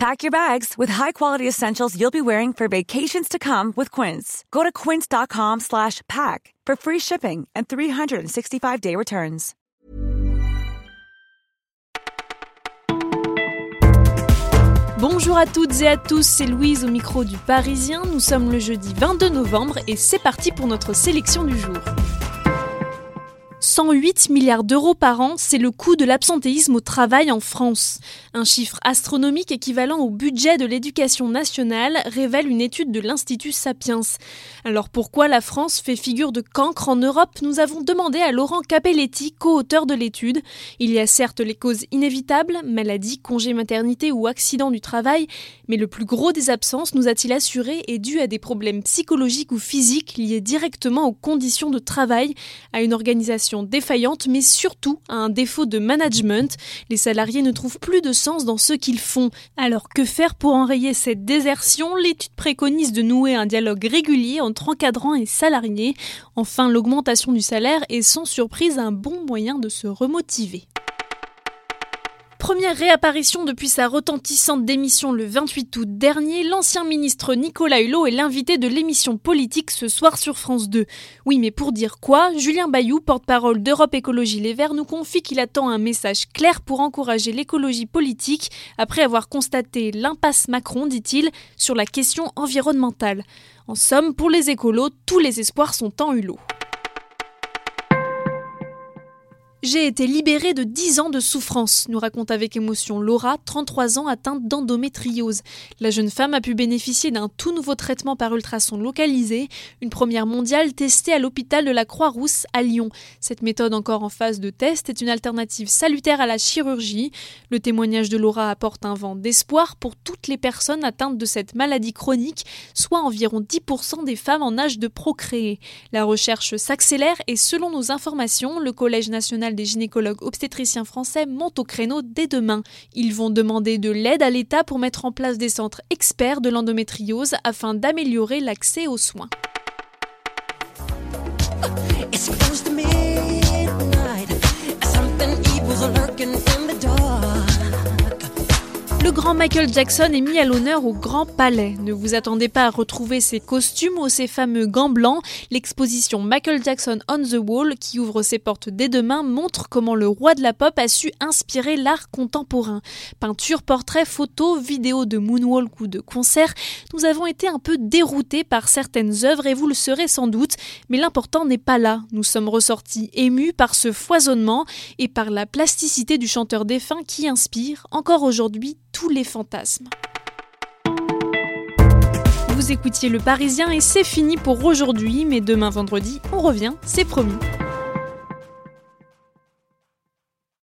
Pack your bags with high-quality essentials you'll be wearing for vacations to come with Quince. Go to quince.com slash pack for free shipping and 365-day returns. Bonjour à toutes et à tous, c'est Louise au micro du Parisien. Nous sommes le jeudi 22 novembre et c'est parti pour notre sélection du jour. 108 milliards d'euros par an, c'est le coût de l'absentéisme au travail en France. Un chiffre astronomique équivalent au budget de l'éducation nationale révèle une étude de l'Institut Sapiens. Alors pourquoi la France fait figure de cancre en Europe? Nous avons demandé à Laurent Capelletti, co-auteur de l'étude. Il y a certes les causes inévitables, maladie, congé maternité ou accident du travail, mais le plus gros des absences, nous a-t-il assuré, est dû à des problèmes psychologiques ou physiques liés directement aux conditions de travail, à une organisation défaillante, mais surtout à un défaut de management. Les salariés ne trouvent plus de sens dans ce qu'ils font. Alors que faire pour enrayer cette désertion? L'étude préconise de nouer un dialogue régulier entre encadrants et salariés. Enfin, l'augmentation du salaire est sans surprise un bon moyen de se remotiver. Première réapparition depuis sa retentissante démission le 28 août dernier, l'ancien ministre Nicolas Hulot est l'invité de l'émission politique ce soir sur France 2. Oui, mais pour dire quoi? Julien Bayou, porte-parole d'Europe Écologie Les Verts, nous confie qu'il attend un message clair pour encourager l'écologie politique après avoir constaté l'impasse Macron, dit-il, sur la question environnementale. En somme, pour les écolos, tous les espoirs sont en Hulot. J'ai été libérée de 10 ans de souffrance, nous raconte avec émotion Laura, 33 ans atteinte d'endométriose. La jeune femme a pu bénéficier d'un tout nouveau traitement par ultrason localisé, une première mondiale testée à l'hôpital de la Croix-Rousse à Lyon. Cette méthode encore en phase de test est une alternative salutaire à la chirurgie. Le témoignage de Laura apporte un vent d'espoir pour toutes les personnes atteintes de cette maladie chronique, soit environ 10% des femmes en âge de procréer. La recherche s'accélère et selon nos informations, le Collège national des gynécologues obstétriciens français monte au créneau dès demain. Ils vont demander de l'aide à l'État pour mettre en place des centres experts de l'endométriose afin d'améliorer l'accès aux soins. Michael Jackson est mis à l'honneur au Grand Palais. Ne vous attendez pas à retrouver ses costumes ou ses fameux gants blancs. L'exposition Michael Jackson on the Wall, qui ouvre ses portes dès demain, montre comment le roi de la pop a su inspirer l'art contemporain. Peinture, portraits, photos, vidéos de moonwalk ou de concerts, nous avons été un peu déroutés par certaines œuvres et vous le serez sans doute, mais l'important n'est pas là. Nous sommes ressortis émus par ce foisonnement et par la plasticité du chanteur défunt qui inspire, encore aujourd'hui, les fantasmes. Vous écoutiez Le Parisien et c'est fini pour aujourd'hui, mais demain vendredi, on revient, c'est promis.